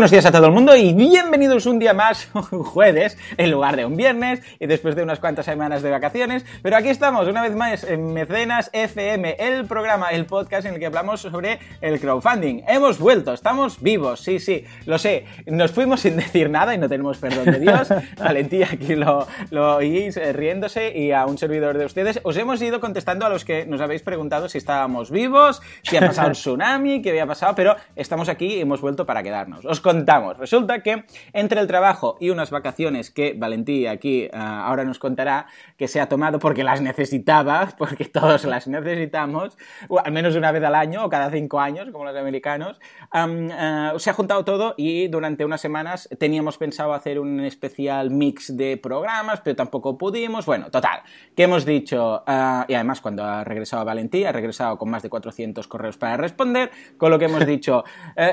buenos días a todo el mundo y bienvenidos un día más, un jueves, en lugar de un viernes y después de unas cuantas semanas de vacaciones. Pero aquí estamos, una vez más, en Mecenas FM, el programa, el podcast en el que hablamos sobre el crowdfunding. Hemos vuelto, estamos vivos, sí, sí, lo sé. Nos fuimos sin decir nada y no tenemos perdón de Dios. Valentía aquí lo, lo oís eh, riéndose y a un servidor de ustedes. Os hemos ido contestando a los que nos habéis preguntado si estábamos vivos, si ha pasado un tsunami, qué había pasado, pero estamos aquí y hemos vuelto para quedarnos os contamos. Resulta que entre el trabajo y unas vacaciones que Valentí aquí uh, ahora nos contará que se ha tomado porque las necesitaba, porque todos las necesitamos, o al menos una vez al año o cada cinco años, como los americanos, um, uh, se ha juntado todo y durante unas semanas teníamos pensado hacer un especial mix de programas, pero tampoco pudimos. Bueno, total, que hemos dicho, uh, y además cuando ha regresado Valentí, ha regresado con más de 400 correos para responder, con lo que hemos dicho,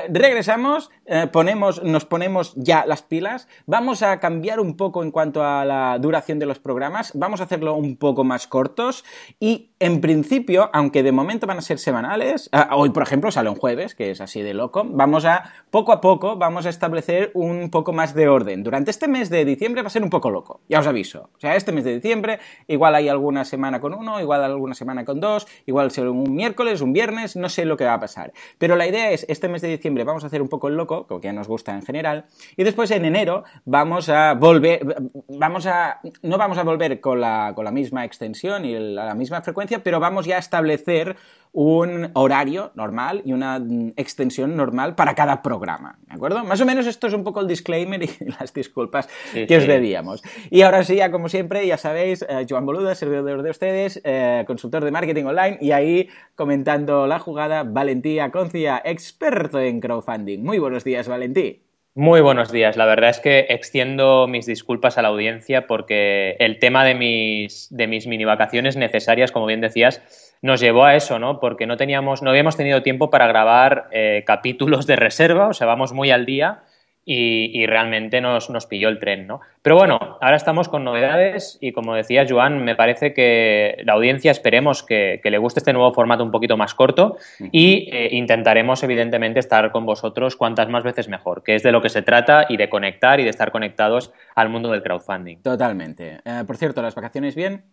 regresamos, ponemos, nos ponemos ya las pilas, vamos a cambiar un poco en cuanto a la duración de los programas, vamos a hacerlo un poco más cortos y en principio, aunque de momento van a ser semanales, ah, hoy por ejemplo sale un jueves, que es así de loco, vamos a poco a poco vamos a establecer un poco más de orden. Durante este mes de diciembre va a ser un poco loco, ya os aviso. O sea, este mes de diciembre igual hay alguna semana con uno, igual alguna semana con dos, igual será un miércoles, un viernes, no sé lo que va a pasar. Pero la idea es, este mes de diciembre vamos a hacer un poco el loco, que ya nos gusta en general, y después en enero vamos a volver, vamos a, no vamos a volver con la, con la misma extensión y la misma frecuencia, pero vamos ya a establecer un horario normal y una extensión normal para cada programa, ¿de acuerdo? Más o menos esto es un poco el disclaimer y las disculpas Sí, que os debíamos. Y ahora sí, ya como siempre, ya sabéis, eh, Joan Boluda, servidor de ustedes, eh, consultor de marketing online y ahí comentando la jugada, Valentía Concia, experto en crowdfunding. Muy buenos días, Valentí. Muy buenos días. La verdad es que extiendo mis disculpas a la audiencia porque el tema de mis, de mis mini vacaciones necesarias, como bien decías, nos llevó a eso, ¿no? Porque no teníamos, no habíamos tenido tiempo para grabar eh, capítulos de reserva, o sea, vamos muy al día y, y realmente nos, nos, pilló el tren, ¿no? Pero bueno, ahora estamos con novedades y como decía Joan, me parece que la audiencia esperemos que, que le guste este nuevo formato un poquito más corto y eh, intentaremos evidentemente estar con vosotros cuantas más veces mejor, que es de lo que se trata y de conectar y de estar conectados al mundo del crowdfunding. Totalmente. Eh, por cierto, ¿las vacaciones bien?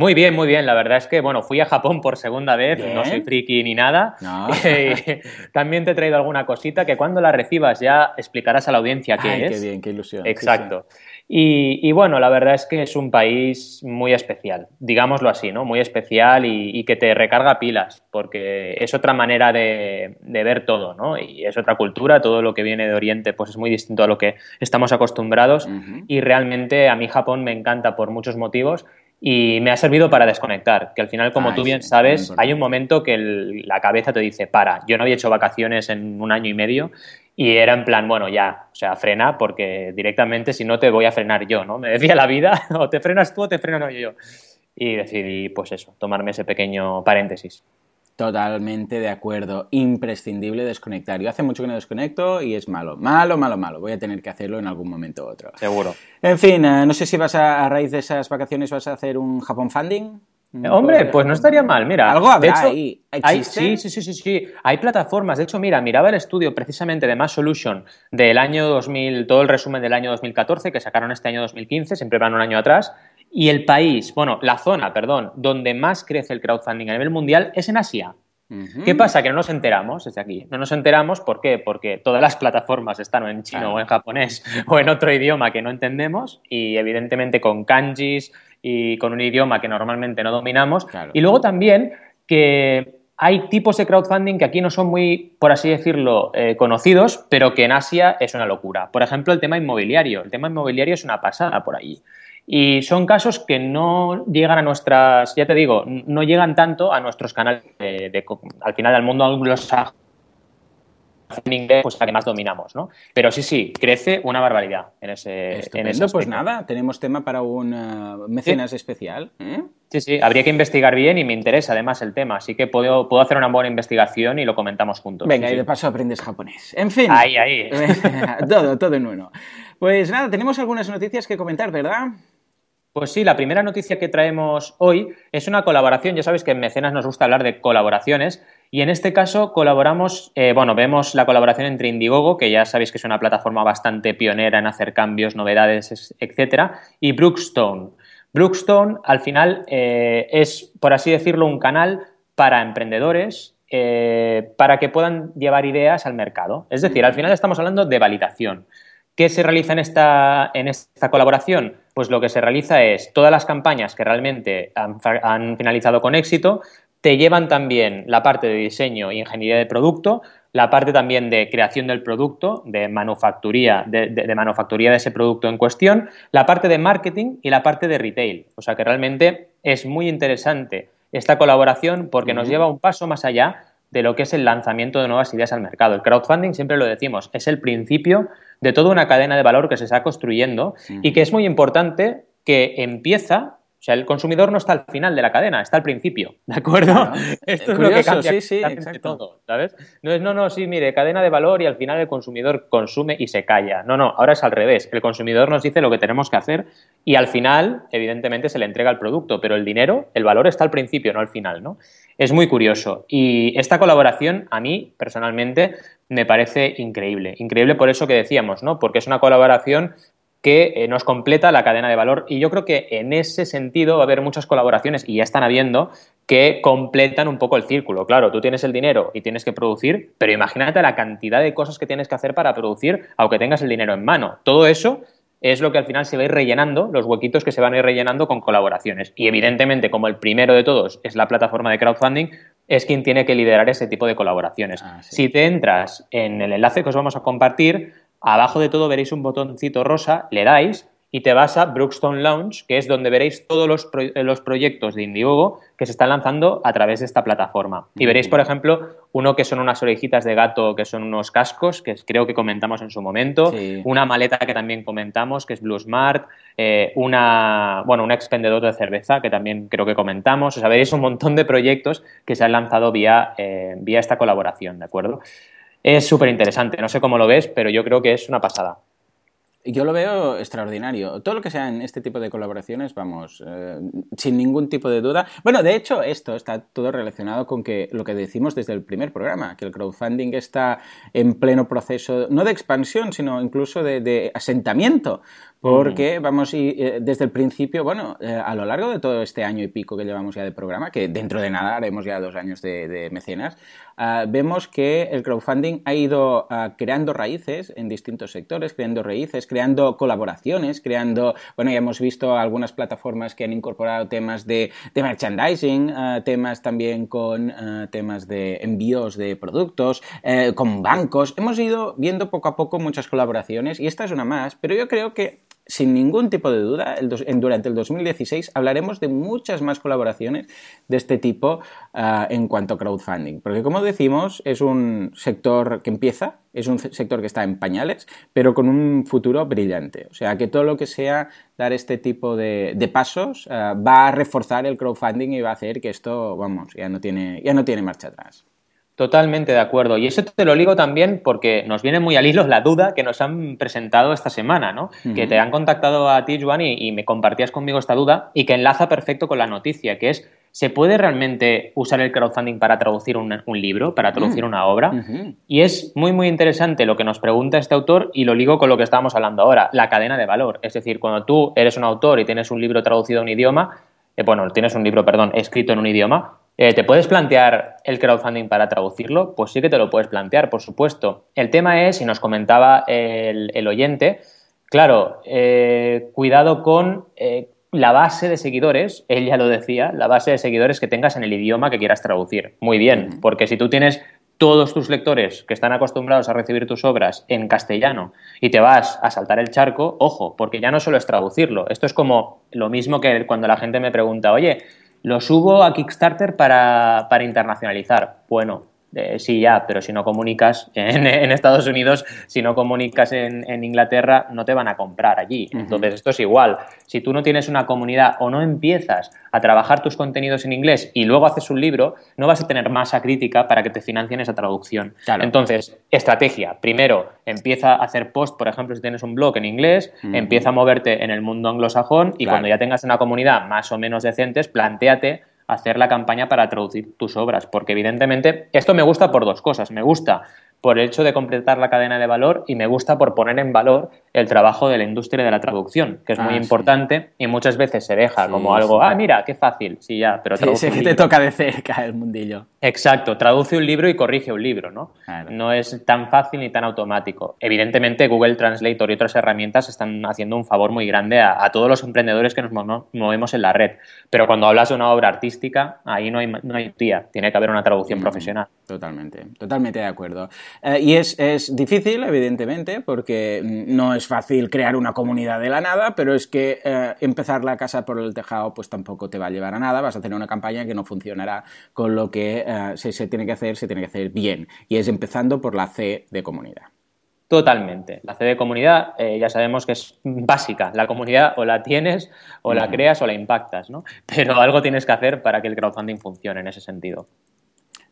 Muy bien, muy bien. La verdad es que, bueno, fui a Japón por segunda vez, Bien. no soy friki ni nada. No. También te he traído alguna cosita que cuando la recibas ya explicarás a la audiencia qué Ay, es. qué bien, qué ilusión. Sí, Exacto. Y, y bueno, la verdad es que es un país muy especial, digámoslo así, ¿no? Muy especial y, y que te recarga pilas, porque es otra manera de, de ver todo, ¿no? Y es otra cultura, todo lo que viene de Oriente pues es muy distinto a lo que estamos acostumbrados y realmente a mí Japón me encanta por muchos motivos y me ha servido para desconectar, que al final, como Ay, tú bien sí, sabes, hay un momento que el- la cabeza te dice, para, yo no había hecho vacaciones en un año y medio y era en plan, bueno, ya, o sea, frena porque directamente si no te voy a frenar yo, ¿no? Me decía la vida, o te frenas tú o te freno yo. Y decidí, pues eso, tomarme ese pequeño paréntesis. Totalmente de acuerdo. Imprescindible desconectar. Yo hace mucho que no desconecto y es malo. Malo, malo, malo. Voy a tener que hacerlo en algún momento u otro. Seguro. En fin, eh, no sé si vas a, a raíz de esas vacaciones vas a hacer un Japón funding. Un Eh, Hombre, pues no estaría mal, mira. Algo habrá de hecho, ahí. sí, sí, sí, sí, sí. Hay plataformas. De hecho, mira, miraba el estudio precisamente de Mass Solution del año 2000, todo el resumen del año 2014, que sacaron este año 2015, siempre van un año atrás. Y el país, bueno, la zona, perdón, donde más crece el crowdfunding a nivel mundial es en Asia. ¿Qué pasa? Que no nos enteramos desde aquí. No nos enteramos, ¿por qué? Porque todas las plataformas están en chino Claro. o en japonés o en otro idioma que no entendemos y evidentemente con kanjis y con un idioma que normalmente no dominamos. Claro. Y luego también que hay tipos de crowdfunding que aquí no son muy, por así decirlo, eh, conocidos, pero que en Asia es una locura. Por ejemplo, el tema inmobiliario. El tema inmobiliario es una pasada por allí. Y son casos que no llegan a nuestras, ya te digo, no llegan tanto a nuestros canales de, de- al final al mundo anglosajón en inglés, pues la que más dominamos, ¿no? Pero sí, sí, crece una barbaridad en ese, en Estupendo, ese pues nada, tenemos tema para un eh, mecenas especial. ¿eh? Sí, sí, habría que investigar bien y me interesa además el tema, así que puedo, puedo hacer una buena investigación y lo comentamos juntos. Venga, Sí, y de sí. paso aprendes japonés. En fin. Ahí, ahí. todo, todo en uno. Pues nada, tenemos algunas noticias que comentar, ¿verdad? Pues sí, la primera noticia que traemos hoy es una colaboración. Ya sabes que en Mecenas nos gusta hablar de colaboraciones Y en este caso colaboramos, eh, bueno, vemos la colaboración entre Indiegogo, que ya sabéis que es una plataforma bastante pionera en hacer cambios, novedades, etcétera, y Brookstone. Brookstone, al final, eh, es, por así decirlo, un canal para emprendedores eh, para que puedan llevar ideas al mercado. Es decir, al final estamos hablando de validación. ¿Qué se realiza en esta, en esta colaboración? Pues lo que se realiza es todas las campañas que realmente han finalizado con éxito, te llevan también la parte de diseño y ingeniería de producto, la parte también de creación del producto, de manufacturía, de, manufacturía de ese producto en cuestión, la parte de marketing y la parte de retail. O sea que realmente es muy interesante esta colaboración porque nos lleva un paso más allá de lo que es el lanzamiento de nuevas ideas al mercado. El crowdfunding, siempre lo decimos, es el principio de toda una cadena de valor que se está construyendo y que es muy importante que empieza o sea, el consumidor no está al final de la cadena, está al principio, ¿de acuerdo? Esto es lo que cambia sí, sí, todo, ¿sabes? No es, no, no, sí, mire, cadena de valor y al final el consumidor consume y se calla. No, no, ahora es al revés. El consumidor nos dice lo que tenemos que hacer y al final, evidentemente, se le entrega el producto, pero el dinero, el valor está al principio, no al final, ¿no? Es muy curioso. Y esta colaboración, a mí, personalmente, me parece increíble. Increíble por eso que decíamos, ¿no? Porque es una colaboración que eh, nos completa la cadena de valor. Y yo creo que en ese sentido va a haber muchas colaboraciones, y ya están habiendo, que completan un poco el círculo. Claro, tú tienes el dinero y tienes que producir, pero imagínate la cantidad de cosas que tienes que hacer para producir, aunque tengas el dinero en mano. Todo eso es lo que al final se va a ir rellenando, los huequitos que se van a ir rellenando con colaboraciones. Y evidentemente, como el primero de todos es la plataforma de crowdfunding, es quien tiene que liderar ese tipo de colaboraciones. Ah, si te entras en el enlace que os vamos a compartir, Abajo de todo veréis un botoncito rosa, le dais y te vas a Brookstone Launch, que es donde veréis todos los, eh, los, proyectos de Indiegogo que se están lanzando a través de esta plataforma. Y veréis, por ejemplo, uno que son unas orejitas de gato, que son unos cascos, que creo que comentamos en su momento, una maleta que también comentamos, que es Blue Smart, eh, una, bueno, un expendedor de cerveza, que también creo que comentamos. O sea, veréis un montón de proyectos que se han lanzado vía, eh, vía esta colaboración, ¿de acuerdo? Es súper interesante. No sé cómo lo ves, pero yo creo que es una pasada. Yo lo veo extraordinario. Todo lo que sea en este tipo de colaboraciones, vamos, eh, sin ningún tipo de duda. Bueno, de hecho, esto está todo relacionado con que lo que decimos desde el primer programa, que el crowdfunding está en pleno proceso, no de expansión, sino incluso de asentamiento porque vamos eh, desde el principio, bueno, eh, a lo largo de todo este año y pico que llevamos ya de programa, que dentro de nada haremos ya dos años de, mecenas, ah, vemos que el crowdfunding ha ido ah, creando raíces en distintos sectores, creando raíces, creando colaboraciones, creando, bueno, ya hemos visto algunas plataformas que han incorporado temas de, de merchandising, ah, temas también con temas de envíos de productos, eh, con bancos. Hemos ido viendo poco a poco muchas colaboraciones y esta es una más, pero yo creo que sin ningún tipo de duda, durante el 2016 hablaremos de muchas más colaboraciones de este tipo ah, en cuanto a crowdfunding. Porque como decimos, es un sector que empieza, es un sector que está en pañales, pero con un futuro brillante. O sea que todo lo que sea dar este tipo de, pasos ah, va a reforzar el crowdfunding y va a hacer que esto, vamos, ya no tiene, ya no tiene marcha atrás. Totalmente de acuerdo. Y eso te lo digo también porque nos viene muy al hilo la duda que nos han presentado esta semana, ¿no? Que te han contactado a ti, Juan, y, me compartías conmigo esta duda y que enlaza perfecto con la noticia, que es, ¿se puede realmente usar el crowdfunding para traducir un, libro, para traducir mm. una obra? Y es muy, muy interesante lo que nos pregunta este autor y lo ligo con lo que estábamos hablando ahora, la cadena de valor. Es decir, cuando tú eres un autor y tienes un libro traducido a un idioma, eh, bueno, tienes un libro, perdón, escrito en un idioma, eh, ¿Te puedes plantear el crowdfunding para traducirlo? Pues sí que te lo puedes plantear, por supuesto. El tema es, y nos comentaba el, oyente, claro, eh, cuidado con eh, la base de seguidores, él ya lo decía, la base de seguidores que tengas en el idioma que quieras traducir. Muy bien, porque si tú tienes todos tus lectores que están acostumbrados a recibir tus obras en castellano y te vas a saltar el charco, ojo, porque ya no solo es traducirlo. Esto es como lo mismo que cuando la gente me pregunta, oye, lo subo a Kickstarter para, para internacionalizar. Bueno, eh, sí, ya, pero si no comunicas en, Estados Unidos, si no comunicas en, Inglaterra, no te van a comprar allí. Entonces, esto es igual. Si tú no tienes una comunidad o no empiezas a trabajar tus contenidos en inglés y luego haces un libro, no vas a tener masa crítica para que te financien esa traducción. Entonces, estrategia. Primero, empieza a hacer post, por ejemplo, si tienes un blog en inglés, empieza a moverte en el mundo anglosajón y cuando ya tengas una comunidad más o menos decentes, planteate hacer la campaña para traducir tus obras, porque evidentemente esto me gusta por dos cosas. Me gusta por el hecho de completar la cadena de valor y me gusta por poner en valor el trabajo de la industria de la traducción, que es muy ah, importante y muchas veces se deja como algo, ah, mira, qué fácil, sí, ya, pero traduce. Sí, que te toca de cerca el mundillo. Exacto, traduce un libro y corrige un libro, ¿no? No es tan fácil ni tan automático. Evidentemente, Google Translator y otras herramientas están haciendo un favor muy grande a, todos los emprendedores que nos movemos en la red. Pero cuando hablas de una obra artística, ahí no hay, no hay tía, tiene que haber una traducción mm, profesional. Totalmente, totalmente de acuerdo. Eh, y es, es difícil, evidentemente, porque no es fácil crear una comunidad de la nada, pero es que eh, empezar la casa por el tejado pues tampoco te va a llevar a nada, vas a tener una campaña que no funcionará con lo que eh, se, tiene que hacer, se tiene que hacer bien. Y es empezando por la C de comunidad. Totalmente. La C de comunidad eh, ya sabemos que es básica. La comunidad o la tienes, o la creas, o la impactas, ¿no? Pero algo tienes que hacer para que el crowdfunding funcione en ese sentido.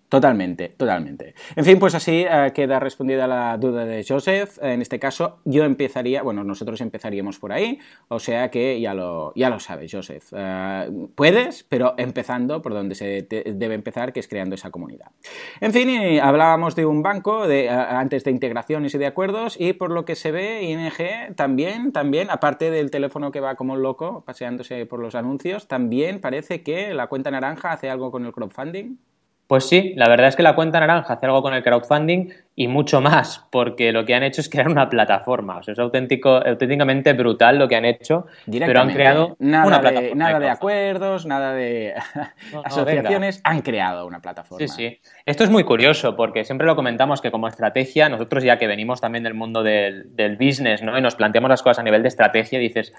Totalmente, totalmente. En fin, pues así eh, queda respondida la duda de Joseph. En este caso, yo empezaría, bueno, nosotros empezaríamos por ahí, o sea que ya lo, ya lo sabes, Joseph. Eh, puedes, pero empezando por donde se debe empezar, que es creando esa comunidad. En fin, hablábamos de un banco de, eh, antes de integraciones y de acuerdos, y por lo que se ve, ING también, también, aparte del teléfono que va como loco paseándose por los anuncios, también parece que la cuenta naranja hace algo con el crowdfunding. Pues sí, la verdad es que la cuenta naranja hace algo con el crowdfunding y mucho más, porque lo que han hecho es crear una plataforma. O sea, es auténtico, auténticamente brutal lo que han hecho, pero han creado nada una plataforma. De, nada de, acuerdos, nada de asociaciones, han creado una plataforma. Sí, sí. Esto es muy curioso, porque siempre lo comentamos que como estrategia, nosotros ya que venimos también del mundo del, business, ¿no? Y nos planteamos las cosas a nivel de estrategia, dices,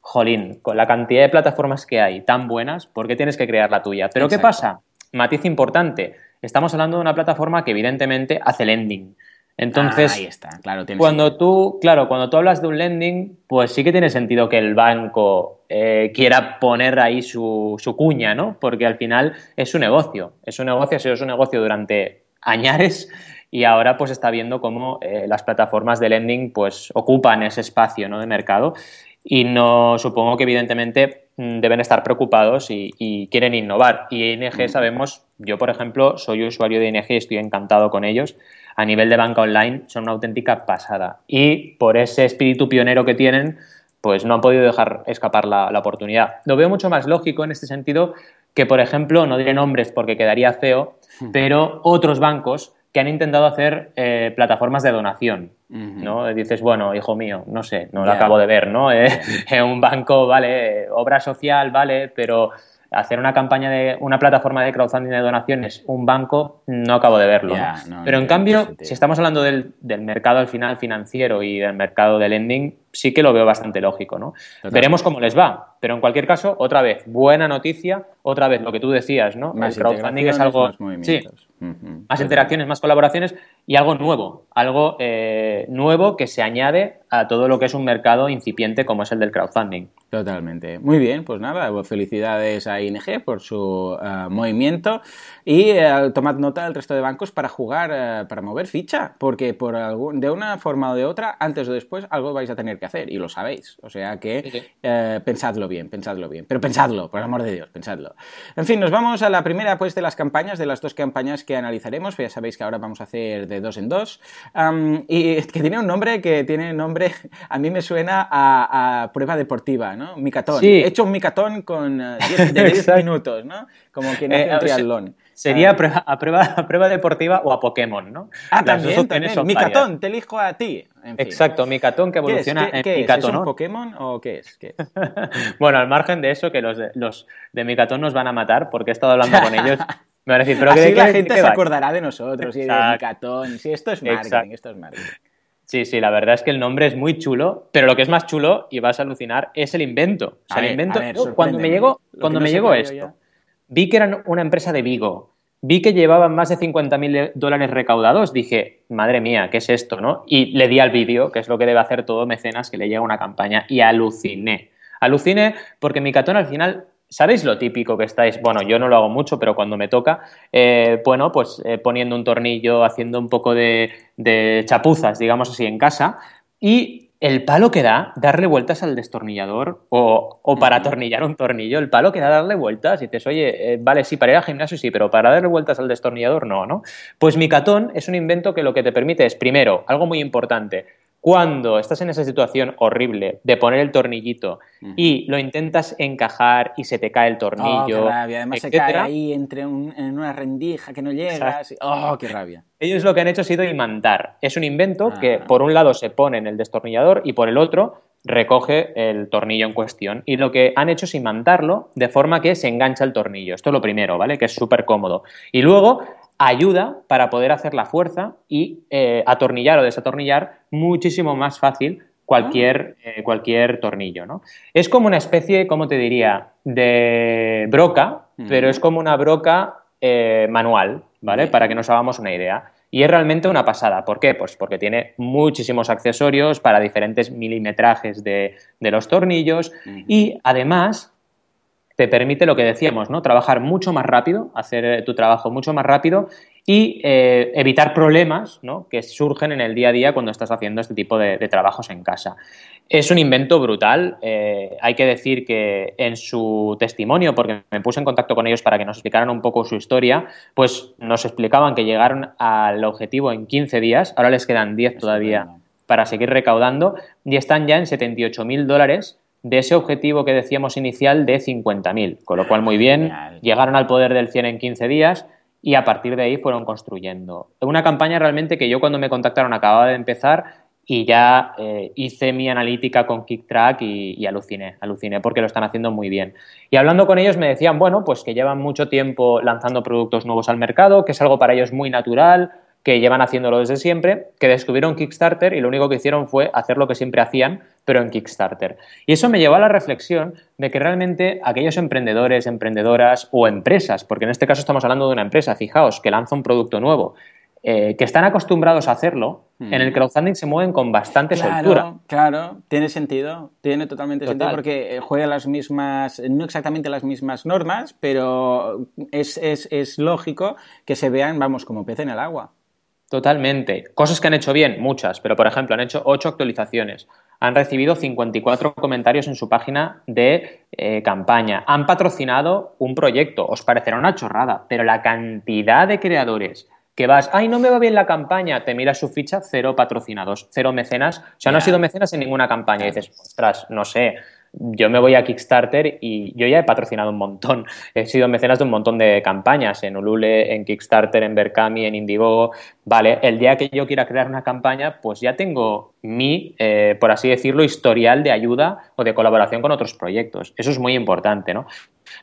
jolín, con la cantidad de plataformas que hay tan buenas, ¿por qué tienes que crear la tuya? Pero ¿qué pasa? Matiz importante, estamos hablando de una plataforma que evidentemente hace lending. Entonces, ah, ahí está, claro, cuando tú, claro, cuando tú hablas de un lending, pues sí que tiene sentido que el banco eh, quiera poner ahí su, cuña, ¿no? Porque al final es su negocio, es un negocio, ha sido su negocio durante añares y ahora pues está viendo cómo eh, las plataformas de lending pues ocupan ese espacio ¿no? de mercado y no supongo que evidentemente deben estar preocupados y, quieren innovar. Y ING mm. sabemos, yo por ejemplo soy usuario de ING y estoy encantado con ellos. A nivel de banca online son una auténtica pasada. Y por ese espíritu pionero que tienen, pues no han podido dejar escapar la, la oportunidad. Lo veo mucho más lógico en este sentido que, por ejemplo, no diré nombres porque quedaría feo, hmm. pero otros bancos que han intentado hacer eh, plataformas de donación, ¿no? Dices, bueno, hijo mío, no sé, no lo acabo de ver, ¿no? Eh, un banco, vale, obra social, vale, pero hacer una campaña de una plataforma de crowdfunding de donaciones, un banco, no acabo de verlo. Pero en cambio, si estamos hablando del, mercado al final financiero y del mercado de lending, sí que lo veo bastante lógico, ¿no? Veremos cómo les va, pero en cualquier caso, otra vez, buena noticia, otra vez lo que tú decías, ¿no? el crowdfunding es algo... sí, más interacciones, más colaboraciones y algo nuevo, algo eh, nuevo que se añade a todo lo que es un mercado incipiente como es el del crowdfunding. Totalmente. Muy bien, pues nada, pues felicidades a ING por su eh, movimiento y eh, tomad nota del resto de bancos para jugar, para mover ficha, porque por algún, de una forma o de otra, antes o después, algo vais a tener que hacer y lo sabéis. O sea que pensadlo bien, pensadlo bien, pero pensadlo, por el amor de Dios, pensadlo. En fin, nos vamos a la primera pues de las campañas, de las dos campañas que analizaremos, ya sabéis que ahora vamos a hacer de dos en dos, y que tiene un nombre que tiene nombre, a mí me suena a, prueba deportiva, ¿no? Micatón. He hecho un micatón con 10 eh, minutos, ¿no? Como quien hace eh, un triatlón. Sería a prueba, a, prueba, deportiva o a Pokémon, ¿no? Ah, también, también. Micatón, te elijo a ti. Exacto, Micatón que evoluciona en ¿qué Es? un Pokémon o qué es? bueno, al margen de eso, que los de, los de Micatón nos van a matar porque he estado hablando con ellos me decir, pero Así la gente se acordará de nosotros y de Micatón. Sí, esto es marketing, esto es marketing. Sí, sí, la verdad es que el nombre es muy chulo, pero lo que es más chulo, y vas a alucinar, es el invento. O sea, el invento. cuando me llegó, cuando me llegó esto, vi que eran una empresa de Vigo, vi que llevaban más de 50.000 dólares recaudados, dije, madre mía, ¿qué es esto? ¿no? Y le di al vídeo, que es lo que debe hacer todo mecenas que le llega una campaña, y aluciné. Aluciné porque Micatón al final ¿Sabéis lo típico que estáis? Bueno, yo no lo hago mucho, pero cuando me toca, eh, bueno, pues eh, poniendo un tornillo, haciendo un poco de, chapuzas, digamos así, en casa. Y el palo que da darle vueltas al destornillador o, para atornillar un tornillo, el palo que da darle vueltas y dices, oye, eh, vale, sí, para ir al gimnasio sí, pero para darle vueltas al destornillador no, ¿no? Pues Micatón es un invento que lo que te permite es, primero, algo muy importante, cuando estás en esa situación horrible de poner el tornillito y lo intentas encajar y se te cae el tornillo. Oh, qué rabia. Además se cae ahí entre en una rendija que no llegas. Oh, qué rabia. Ellos lo que han hecho ha sido imantar. Es un invento que ah. por un lado se pone en el destornillador y por el otro recoge el tornillo en cuestión. Y lo que han hecho es imantarlo de forma que se engancha el tornillo. Esto es lo primero, ¿vale? Que es súper cómodo. Y luego ayuda para poder hacer la fuerza y eh, atornillar o desatornillar muchísimo más fácil cualquier, ah. eh, cualquier tornillo. ¿no? Es como una especie, ¿cómo te diría?, de broca, pero es como una broca eh, manual, ¿vale? Para que nos hagamos una idea. Y es realmente una pasada. ¿Por qué? Pues porque tiene muchísimos accesorios para diferentes milimetrajes de, los tornillos y además te permite lo que decíamos, ¿no? Trabajar mucho más rápido, hacer eh, tu trabajo mucho más rápido y eh, evitar problemas ¿no? que surgen en el día a día cuando estás haciendo este tipo de, trabajos en casa. Es un invento brutal. Eh, hay que decir que en su testimonio, porque me puse en contacto con ellos para que nos explicaran un poco su historia, pues nos explicaban que llegaron al objetivo en 15 días, ahora les quedan 10 todavía para seguir recaudando y están ya en 78 mil dólares de ese objetivo que decíamos inicial de 50.000. Con lo cual, muy bien, llegaron al poder del 100 en 15 días y a partir de ahí fueron construyendo. Una campaña realmente que yo cuando me contactaron acababa de empezar y ya eh, hice mi analítica con KickTrack y, y, aluciné, aluciné porque lo están haciendo muy bien. Y hablando con ellos me decían, bueno, pues que llevan mucho tiempo lanzando productos nuevos al mercado, que es algo para ellos muy natural, que llevan haciéndolo desde siempre, que descubrieron Kickstarter y lo único que hicieron fue hacer lo que siempre hacían, pero en Kickstarter. Y eso me llevó a la reflexión de que realmente aquellos emprendedores, emprendedoras o empresas, porque en este caso estamos hablando de una empresa, fijaos, que lanza un producto nuevo, eh, que están acostumbrados a hacerlo, en el crowdfunding se mueven con bastante soltura. Claro, tiene sentido, tiene totalmente sentido porque eh, juega las mismas, no exactamente las mismas normas, pero es, es lógico que se vean, vamos, como pez en el agua. Totalmente. Cosas que han hecho bien, muchas, pero por ejemplo han hecho ocho actualizaciones. Han recibido 54 comentarios en su página de eh, campaña. Han patrocinado un proyecto. Os parecerá una chorrada, pero la cantidad de creadores que vas, ay, no me va bien la campaña, te miras su ficha, cero patrocinados, cero mecenas. O sea, no ha sido mecenas en ninguna campaña. Y dices, ostras, no sé, yo me voy a Kickstarter y yo ya he patrocinado un montón. He sido mecenas de un montón de campañas en Ulule, en Kickstarter, en Berkami, en Indiegogo. Vale, el día que yo quiera crear una campaña, pues ya tengo mi, eh, por así decirlo, historial de ayuda o de colaboración con otros proyectos. Eso es muy importante, ¿no?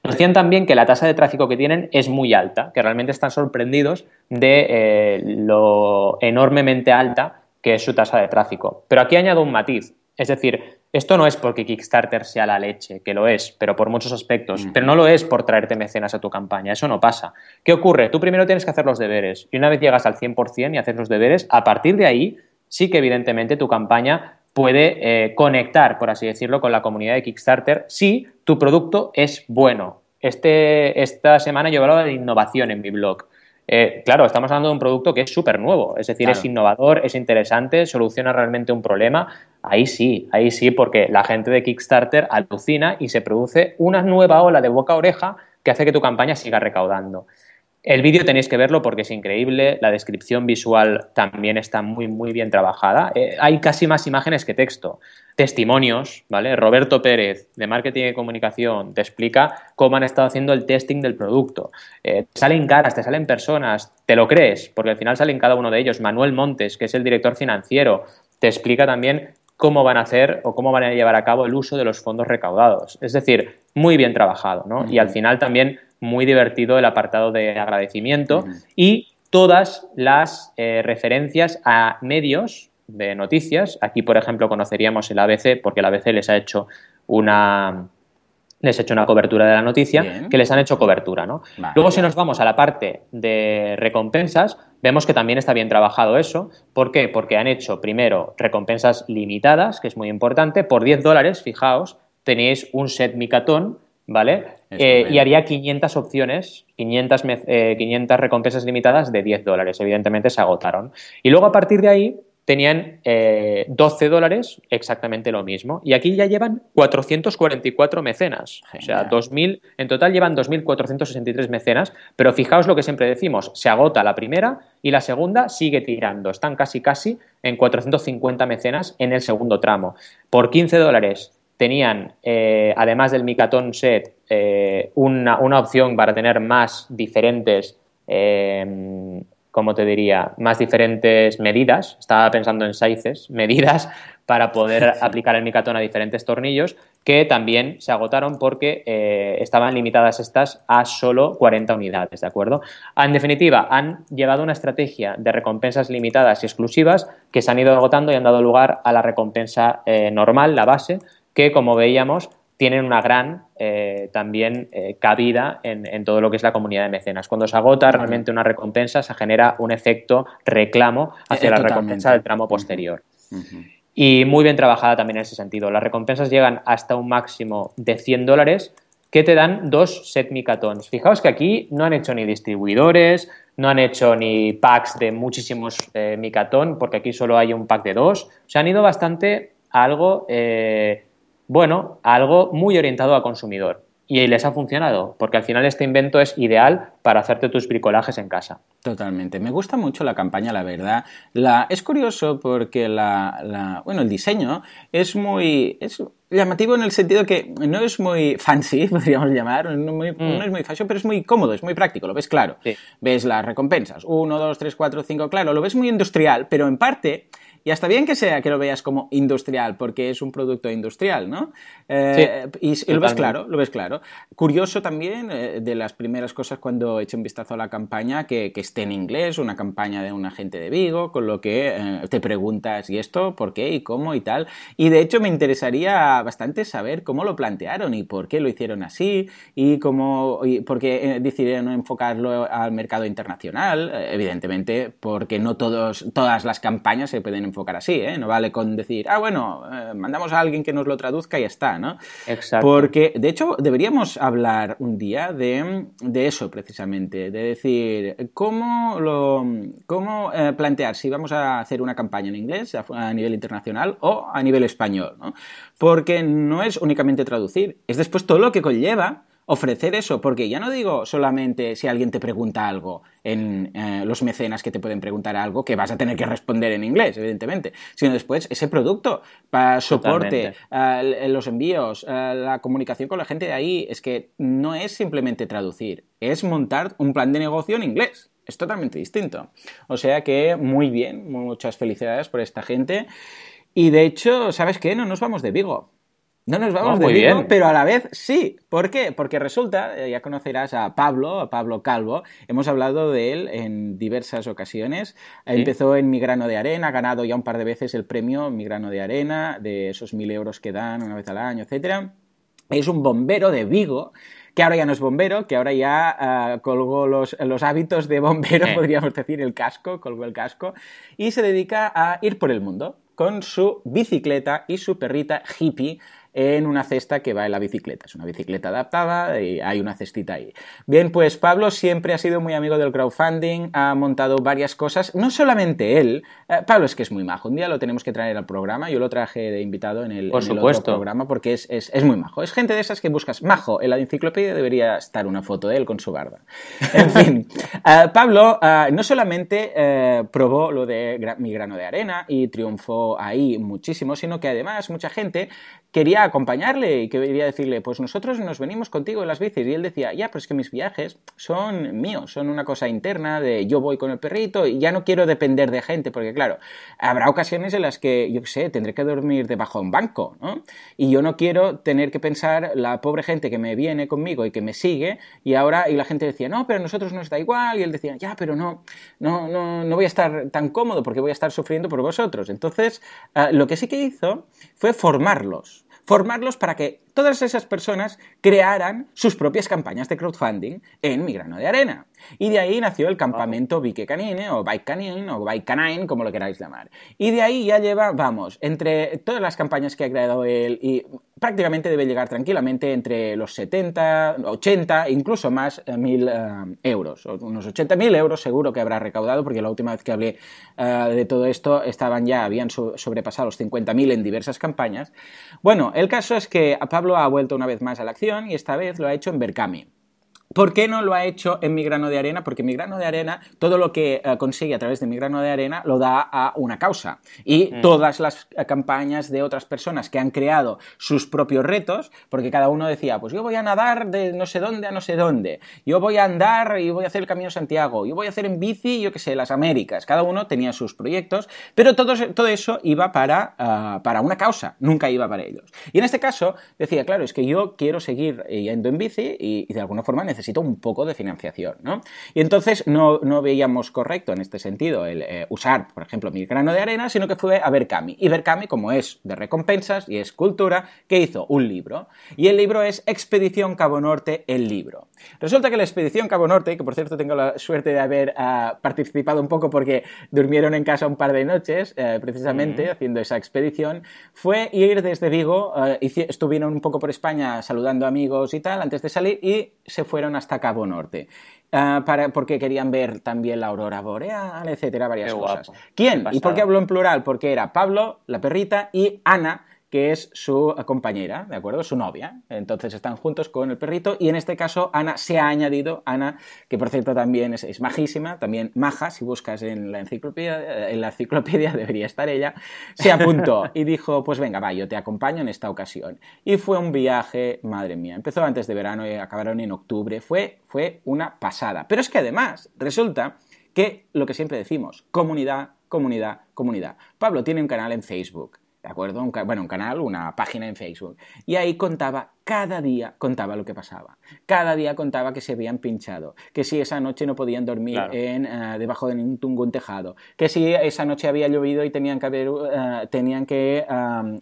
Nos decían también que la tasa de tráfico que tienen es muy alta, que realmente están sorprendidos de eh, lo enormemente alta que es su tasa de tráfico. Pero aquí añado un matiz. Es decir, esto no es porque Kickstarter sea la leche, que lo es, pero por muchos aspectos, pero no lo es por traerte mecenas a tu campaña, eso no pasa. ¿Qué ocurre? Tú primero tienes que hacer los deberes y una vez llegas al 100% y haces los deberes, a partir de ahí sí que evidentemente tu campaña puede eh, conectar, por así decirlo, con la comunidad de Kickstarter si tu producto es bueno. Este, esta semana yo hablaba de innovación en mi blog. Eh, claro, estamos hablando de un producto que es súper nuevo, es decir, es innovador, es interesante, soluciona realmente un problema. Ahí sí, ahí sí, porque la gente de Kickstarter alucina y se produce una nueva ola de boca a oreja que hace que tu campaña siga recaudando. El vídeo tenéis que verlo porque es increíble, la descripción visual también está muy, muy bien trabajada. Eh, hay casi más imágenes que texto. Testimonios, ¿vale? Roberto Pérez, de Marketing y Comunicación, te explica cómo han estado haciendo el testing del producto. Eh, te salen caras, te salen personas, te lo crees, porque al final salen cada uno de ellos. Manuel Montes, que es el director financiero, te explica también cómo van a hacer o cómo van a llevar a cabo el uso de los fondos recaudados. Es decir, muy bien trabajado, ¿no? Y al final también muy divertido el apartado de agradecimiento y todas las eh, referencias a medios de noticias. Aquí, por ejemplo, conoceríamos el ABC porque el ABC les ha hecho una les ha hecho una cobertura de la noticia, que les han hecho cobertura, ¿no? Luego, si nos vamos a la parte de recompensas, vemos que también está bien trabajado eso. ¿Por qué? Porque han hecho, primero, recompensas limitadas, que es muy importante. Por 10 dólares, fijaos, tenéis un set Micatón ¿vale? Eh, y haría 500 opciones, 500, 500 eh, recompensas limitadas de 10 dólares. Evidentemente se agotaron. Y luego a partir de ahí tenían 12 eh, dólares, exactamente lo mismo. Y aquí ya llevan 444 mecenas. O sea, 2000, en total llevan 2.463 mecenas. Pero fijaos lo que siempre decimos, se agota la primera y la segunda sigue tirando. Están casi, casi en 450 mecenas en el segundo tramo. Por 15 dólares tenían, eh, además del Micaton Set, eh, una, una, opción para tener más diferentes como te diría, más diferentes medidas. Estaba pensando en sizes, medidas para poder aplicar el micatón a diferentes tornillos que también se agotaron porque eh, estaban limitadas estas a solo 40 unidades, ¿de acuerdo? En definitiva, han llevado una estrategia de recompensas limitadas y exclusivas que se han ido agotando y han dado lugar a la recompensa normal, la base, que como veíamos tienen una gran eh, también eh, cabida en, todo lo que es la comunidad de mecenas. Cuando se agota realmente una recompensa, se genera un efecto reclamo hacia eh, la recompensa del tramo posterior. Y muy bien trabajada también en ese sentido. Las recompensas llegan hasta un máximo de 100 dólares que te dan dos set micatons. Fijaos que aquí no han hecho ni distribuidores, no han hecho ni packs de muchísimos micatón, porque aquí solo hay un pack de dos. Se han ido bastante a algo bueno, algo muy orientado al consumidor. Y les ha funcionado, porque al final este invento es ideal para hacerte tus bricolajes en casa. Totalmente. Me gusta mucho la campaña, la verdad. La, es curioso porque la, bueno, el diseño es muy... Es llamativo en el sentido que no es muy fancy, podríamos llamar, no, mm. es muy fashion, pero es muy cómodo, es muy práctico, lo ves claro. Ves las recompensas, 1, 2, 3, 4, 5, claro, lo ves muy industrial, pero en parte y está bien que sea que lo veas como industrial, porque es un producto industrial, ¿no? Eh, y, lo ves claro, lo ves claro. Curioso también, eh, de las primeras cosas cuando hecho un vistazo a la campaña, que, esté en inglés, una campaña de un agente de Vigo, con lo que eh, te preguntas, ¿y esto? ¿Por qué? ¿Y cómo? Y tal. Y de hecho me interesaría bastante saber cómo lo plantearon y por qué lo hicieron así, y cómo, y por qué decidieron enfocarlo al mercado internacional. evidentemente, porque no todos, todas las campañas se pueden enfocar así, ¿eh? No vale con decir, ah, bueno, eh, mandamos a alguien que nos lo traduzca y ya está, ¿no? Exacto. Porque, de hecho, deberíamos hablar un día de, eso precisamente, de decir, cómo, lo, cómo eh, plantear si vamos a hacer una campaña en inglés a, nivel internacional o a nivel español, ¿no? Porque no es únicamente traducir, es después todo lo que conlleva ofrecer eso, porque ya no digo solamente si alguien te pregunta algo en eh, los mecenas que te pueden preguntar algo que vas a tener que responder en inglés, evidentemente, sino después ese producto para soporte, eh, los envíos, eh, la comunicación con la gente de ahí, es que no es simplemente traducir, es montar un plan de negocio en inglés. Es totalmente distinto. O sea que muy bien, muchas felicidades por esta gente. Y de hecho, ¿sabes qué? No nos vamos de Vigo. No nos vamos de Vigo, pero a la vez sí. ¿Por qué? Porque resulta, eh, ya conocerás a Pablo, a Pablo Calvo, hemos hablado de él en diversas ocasiones. Empezó en Mi Grano de Arena, ha ganado ya un par de veces el premio Mi Grano de Arena, de esos mil euros que dan una vez al año, etc. Es un bombero de Vigo que ahora ya no es bombero, que ahora ya ah, colgó los, los, hábitos de bombero, podríamos decir, el casco, colgó el casco, y se dedica a ir por el mundo con su bicicleta y su perrita hippie en una cesta que va en la bicicleta. Es una bicicleta adaptada y hay una cestita ahí. Bien, pues Pablo siempre ha sido muy amigo del crowdfunding, ha montado varias cosas, no solamente él, eh, Pablo es que es muy majo, un día lo tenemos que traer al programa, yo lo traje de invitado en el, otro programa porque es, es, muy majo. Es gente de esas que buscas majo, en la enciclopedia debería estar una foto de él con su barba. En fin, eh, Pablo eh, no solamente probó lo de mi grano de arena y triunfó ahí muchísimo, sino que además mucha gente quería acompañarle y quería decirle, pues nosotros nos venimos contigo en las bicis. Y él decía, ya, pero es que mis viajes son míos, son una cosa interna de yo voy con el perrito y ya no quiero depender de gente, porque claro, habrá ocasiones en las que, yo qué sé, tendré que dormir debajo de un banco, ¿no? Y yo no quiero tener que pensar la pobre gente que me viene conmigo y que me sigue y ahora, y la gente decía, no, pero a nosotros nos da igual, y él decía, ya, pero no, no, no, no voy a estar tan cómodo porque voy a estar sufriendo por vosotros. Entonces, ah, lo que sí que hizo fue formarlos formarlos para que todas esas personas crearan sus propias campañas de crowdfunding en mi grano de arena. Y de ahí nació el campamento Bike Canine o Bike Canine o Bike Canine, como lo queráis llamar. Y de ahí ya lleva, vamos, entre todas las campañas que ha creado él y prácticamente debe llegar tranquilamente entre los 70, 80, incluso más eh, mil eh, euros. Unos 80 mil euros seguro que habrá recaudado, porque la última vez que hablé eh, de todo esto estaban ya, habían sobrepasado los 50.000 en diversas campañas. Bueno, el caso es que Pablo ha vuelto una vez más a la acción y esta vez lo ha hecho en Berkami. ¿Por qué no lo ha hecho en mi grano de arena? Porque mi grano de arena, todo lo que eh, consigue a través de mi grano de arena, lo da a una causa. Y mm. todas las eh, campañas de otras personas que han creado sus propios retos, porque cada uno decía, pues yo voy a nadar de no sé dónde a no sé dónde, yo voy a andar y voy a hacer el Camino Santiago, yo voy a hacer en bici, yo qué sé, las Américas. Cada uno tenía sus proyectos, pero todo, todo eso iba para, ah, para una causa, nunca iba para ellos. Y en este caso decía, claro, es que yo quiero seguir yendo en bici y, y de alguna forma necesito necesito un poco de financiación, ¿no? Y entonces no, veíamos correcto en este sentido el eh, usar, por ejemplo, mi grano de arena, sino que fue a Berkami. Y Berkami, como es de recompensas y es cultura, que hizo un libro. Y el libro es Expedición Cabo Norte, el libro. Resulta que la Expedición Cabo Norte, que por cierto tengo la suerte de haber ah, participado un poco porque durmieron en casa un par de noches, eh, precisamente, haciendo esa expedición, fue ir desde Vigo, eh, estuvieron un poco por España saludando amigos y tal, antes de salir, y se fueron hasta Cabo Norte. Ah, para, porque querían ver también la aurora boreal, etcétera, varias cosas. ¿Quién? ¿Y por qué hablo en plural? Porque era Pablo, la perrita, y Ana, que es su compañera, ¿de acuerdo? Su novia. Entonces están juntos con el perrito y en este caso Ana se ha añadido, Ana, que por cierto también es, majísima, también maja, si buscas en la enciclopedia, eh, en la enciclopedia debería estar ella, se apuntó y dijo, pues venga, va, yo te acompaño en esta ocasión. Y fue un viaje, madre mía, empezó antes de verano y acabaron en octubre, fue, fue una pasada. Pero es que además resulta que lo que siempre decimos, comunidad, comunidad, comunidad. Pablo tiene un canal en Facebook ¿de acuerdo? bueno, un canal, una página en Facebook. Y ahí contaba cada día contaba lo que pasaba. Cada día contaba que se habían pinchado, que si esa noche no podían dormir en, eh, debajo de ningún tejado, que si esa noche había llovido y tenían que, haber, eh, tenían que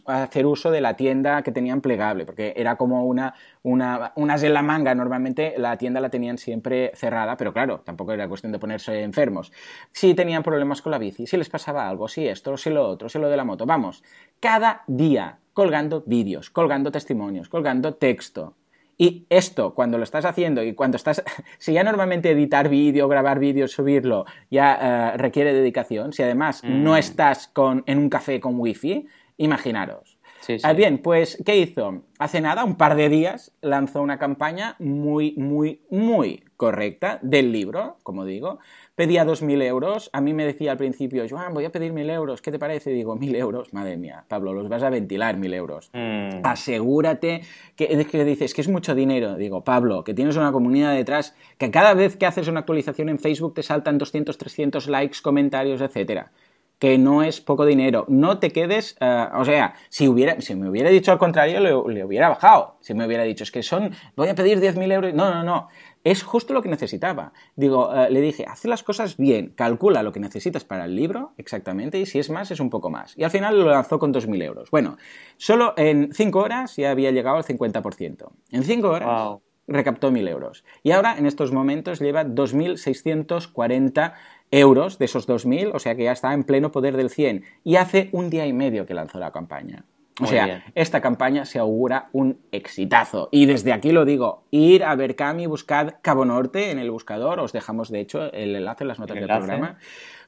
hacer uso de la tienda que tenían plegable, porque era como una, una, unas en la manga. Normalmente la tienda la tenían siempre cerrada, pero claro, tampoco era cuestión de ponerse enfermos. Si tenían problemas con la bici, si les pasaba algo, si esto, si lo otro, si lo de la moto. Vamos, cada día colgando vídeos, colgando testimonios, colgando texto. Y esto, cuando lo estás haciendo y cuando estás, si ya normalmente editar vídeo, grabar vídeo, subirlo, ya eh, requiere dedicación, si además no mm. estás con, en un café con wifi, imaginaros. Sí, ah, bien, pues, ¿qué hizo? Hace nada, un par de días, lanzó una campaña muy, muy, muy correcta del libro, como digo, pedía 2.000 euros. A mí me decía al principio, Joan, voy a pedir 1.000 euros. ¿Qué te parece? Digo, 1.000 euros. Madre mía, Pablo, los vas a ventilar 1.000 euros. Mm. Asegúrate que, que dices que es mucho dinero. Digo, Pablo, que tienes una comunidad detrás, que cada vez que haces una actualización en Facebook te saltan 200, 300 likes, comentarios, etcétera que no es poco dinero. No te quedes, eh, o sea, si, hubiera, si me hubiera dicho al contrario, le, le, hubiera bajado. Si me hubiera dicho, es que son, voy a pedir 10.000 euros. No, no, no. Es justo lo que necesitaba. Digo, eh, le dije, haz las cosas bien, calcula lo que necesitas para el libro, exactamente, y si es más, es un poco más. Y al final lo lanzó con 2.000 euros. Bueno, solo en 5 horas ya había llegado al 50%. En 5 horas recaptó 1.000 euros. Y ahora, en estos momentos, lleva 2.640 euros de esos 2.000, o sea que ya está en pleno poder del 100. Y hace un día y medio que lanzó la campaña. O sea, esta campaña se augura un exitazo. Y desde aquí lo digo, ir a Berkami, buscad Cabo Norte en el buscador, os dejamos de hecho el enlace en las notas del programa,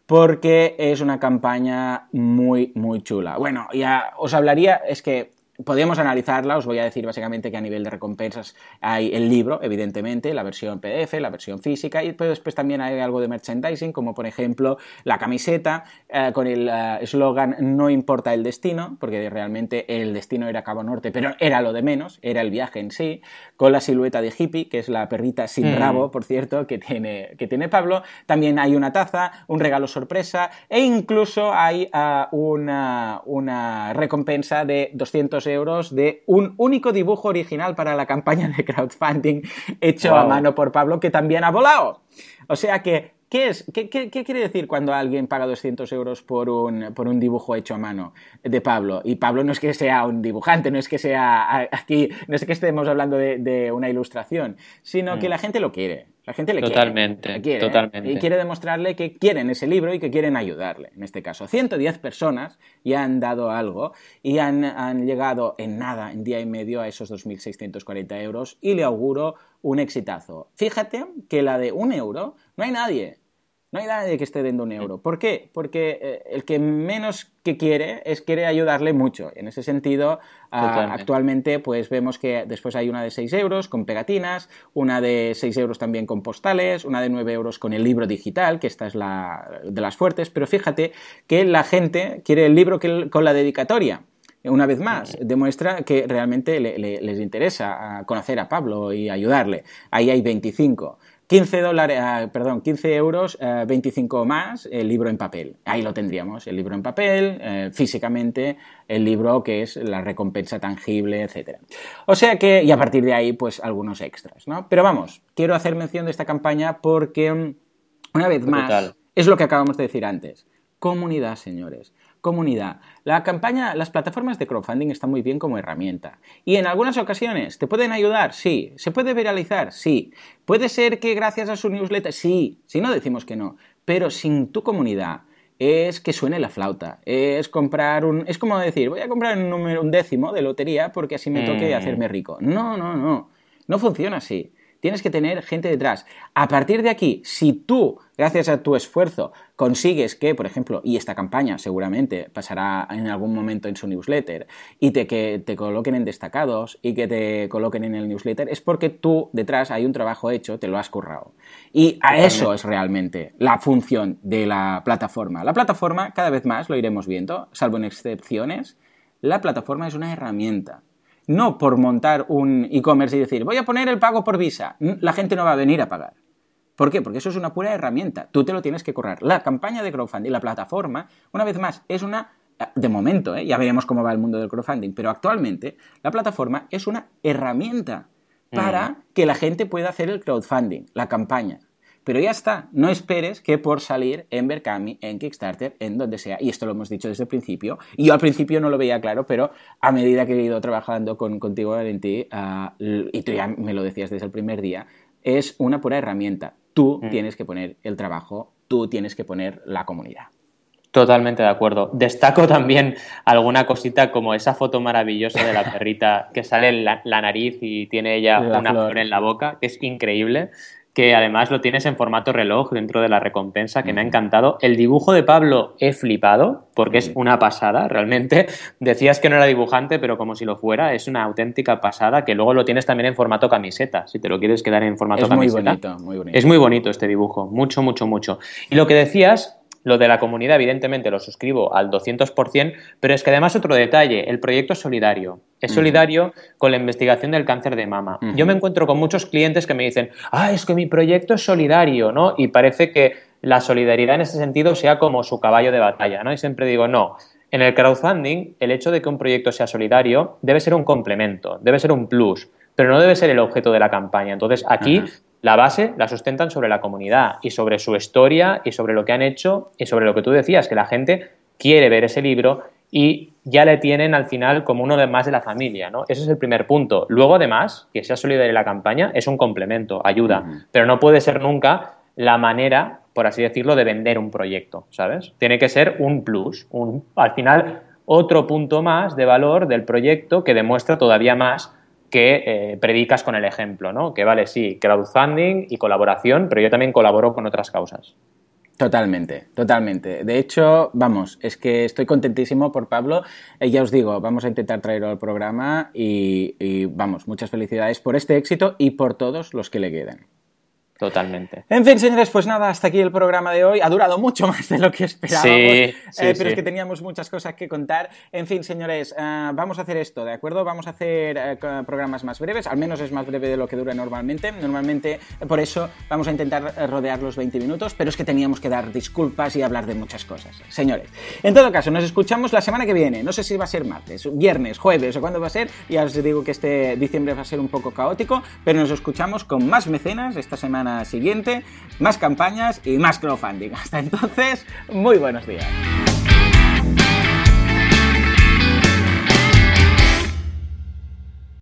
porque es una campaña muy, muy chula. Bueno, ya os hablaría, es que Podríamos analizarla, os voy a decir básicamente que a nivel de recompensas hay el libro, evidentemente, la versión PDF, la versión física, y después también hay algo de merchandising, como por ejemplo la camiseta eh, con el eh, eslogan No importa el destino, porque realmente el destino era Cabo Norte, pero era lo de menos, era el viaje en sí, con la silueta de hippie, que es la perrita sin mm. rabo, por cierto, que tiene, que tiene Pablo. También hay una taza, un regalo sorpresa, e incluso hay eh, una, una recompensa de 200 euros de un único dibujo original para la campaña de crowdfunding hecho a mano por Pablo, que también ha volado. O sea que ¿Qué, es, qué, quiere decir cuando alguien paga 200 euros por un, por un dibujo hecho a mano de Pablo? Y Pablo no es que sea un dibujante, no es que sea aquí, no es que estemos hablando de, una ilustración, sino que mm. la gente lo quiere. La gente le totalmente, quiere. totalmente. Y quiere demostrarle que quieren ese libro y que quieren ayudarle. En este caso, 110 personas ya han dado algo y han, han llegado en nada, en día y medio, a esos 2.640 euros y le auguro un exitazo. Fíjate que la de un euro no hay nadie. No hay nadie que esté dando un euro. ¿Por qué? Porque eh, el que menos que quiere es quiere ayudarle mucho. En ese sentido, ah, actualmente pues vemos que después hay una de 6 euros con pegatinas, una de 6 euros también con postales, una de 9 euros con el libro digital, que esta es la de las fuertes, pero fíjate que la gente quiere el libro con la dedicatoria una vez más, demuestra que realmente les interesa conocer a Pablo y ayudarle. Ahí hay 25. 15 dólares, ah, perdón, 15 euros, 25 eh, más el libro en papel. Ahí lo tendríamos, el libro en papel, eh, físicamente, el libro que es la recompensa tangible, etc. O sea que, y a partir de ahí, pues algunos extras, ¿no? Pero vamos, quiero hacer mención de esta campaña porque, mm, una vez más, es lo que acabamos de decir antes. Comunidad, señores comunidad. La campaña, las plataformas de crowdfunding están muy bien como herramienta. Y en algunas ocasiones, ¿te pueden ayudar? Sí. ¿Se puede viralizar? Sí. ¿Puede ser que gracias a su newsletter? Sí. Si no, decimos que no. Pero sin tu comunidad, es que suene la flauta. Es comprar un. Es como decir, voy a comprar un, número, un décimo de lotería porque así me toque mm. hacerme rico. No, no, no. No funciona así. Tienes que tener gente detrás. A partir de aquí, si tú, gracias a tu esfuerzo, consigues que, por ejemplo, y esta campaña seguramente pasará en algún momento en su newsletter, y te, que te coloquen en destacados y que te coloquen en el newsletter, es porque tú detrás hay un trabajo hecho, te lo has currado. Y a eso es realmente la función de la plataforma. La plataforma, cada vez más, lo iremos viendo, salvo en excepciones, la plataforma es una herramienta no por montar un e-commerce y decir, voy a poner el pago por Visa. La gente no va a venir a pagar. ¿Por qué? Porque eso es una pura herramienta. Tú te lo tienes que correr. La campaña de crowdfunding, la plataforma, una vez más, es una de momento, ¿eh? ya veremos cómo va el mundo del crowdfunding, pero actualmente la plataforma es una herramienta para que la gente pueda hacer el crowdfunding, la campaña. Pero ya está, no esperes que por salir en Berkami, en Kickstarter, en donde sea, y esto lo hemos dicho desde el principio, y yo al principio no lo veía claro, pero a medida que he ido trabajando con, contigo, Valentí, uh, y tú ya me lo decías desde el primer día, es una pura herramienta. Tú mm. tienes que poner el trabajo, tú tienes que poner la comunidad. Totalmente de acuerdo. Destaco también alguna cosita como esa foto maravillosa de la perrita que sale la, la nariz y tiene ella una flor en la boca, que es increíble que además lo tienes en formato reloj dentro de la recompensa, que me ha encantado. El dibujo de Pablo he flipado, porque es una pasada, realmente. Decías que no era dibujante, pero como si lo fuera, es una auténtica pasada, que luego lo tienes también en formato camiseta, si te lo quieres quedar en formato es camiseta. Muy bonito, muy bonito. Es muy bonito este dibujo, mucho, mucho, mucho. Y lo que decías lo de la comunidad, evidentemente, lo suscribo al 200%, pero es que además otro detalle, el proyecto es solidario. Es solidario con la investigación del cáncer de mama. Yo me encuentro con muchos clientes que me dicen, ah, es que mi proyecto es solidario, ¿no? Y parece que la solidaridad en ese sentido sea como su caballo de batalla, ¿no? Y siempre digo, no. En el crowdfunding, el hecho de que un proyecto sea solidario debe ser un complemento, debe ser un plus, pero no debe ser el objeto de la campaña. Entonces, aquí la base la sustentan sobre la comunidad y sobre su historia y sobre lo que han hecho y sobre lo que tú decías, que la gente quiere ver ese libro y ya le tienen al final como uno de más de la familia, ¿no? Ese es el primer punto. Luego, además, que sea solidaria la campaña es un complemento, ayuda, pero no puede ser nunca la manera, por así decirlo, de vender un proyecto, ¿sabes? Tiene que ser un plus, un, al final otro punto más de valor del proyecto que demuestra todavía más que eh, predicas con el ejemplo, ¿no? Que vale, sí, crowdfunding y colaboración, pero yo también colaboro con otras causas. Totalmente, totalmente. De hecho, vamos, es que estoy contentísimo por Pablo. Eh, ya os digo, vamos a intentar traerlo al programa y, y, vamos, muchas felicidades por este éxito y por todos los que le queden. Totalmente. En fin, señores, pues nada, hasta aquí el programa de hoy. Ha durado mucho más de lo que esperábamos, eh, pero es que teníamos muchas cosas que contar. En fin, señores, eh, vamos a hacer esto, ¿de acuerdo? Vamos a hacer eh, programas más breves, al menos es más breve de lo que dura normalmente. Normalmente, por eso, vamos a intentar rodear los 20 minutos, pero es que teníamos que dar disculpas y hablar de muchas cosas. Señores, en todo caso, nos escuchamos la semana que viene. No sé si va a ser martes, viernes, jueves o cuándo va a ser. Ya os digo que este diciembre va a ser un poco caótico, pero nos escuchamos con más mecenas esta semana siguiente, más campañas y más crowdfunding. Hasta entonces, muy buenos días.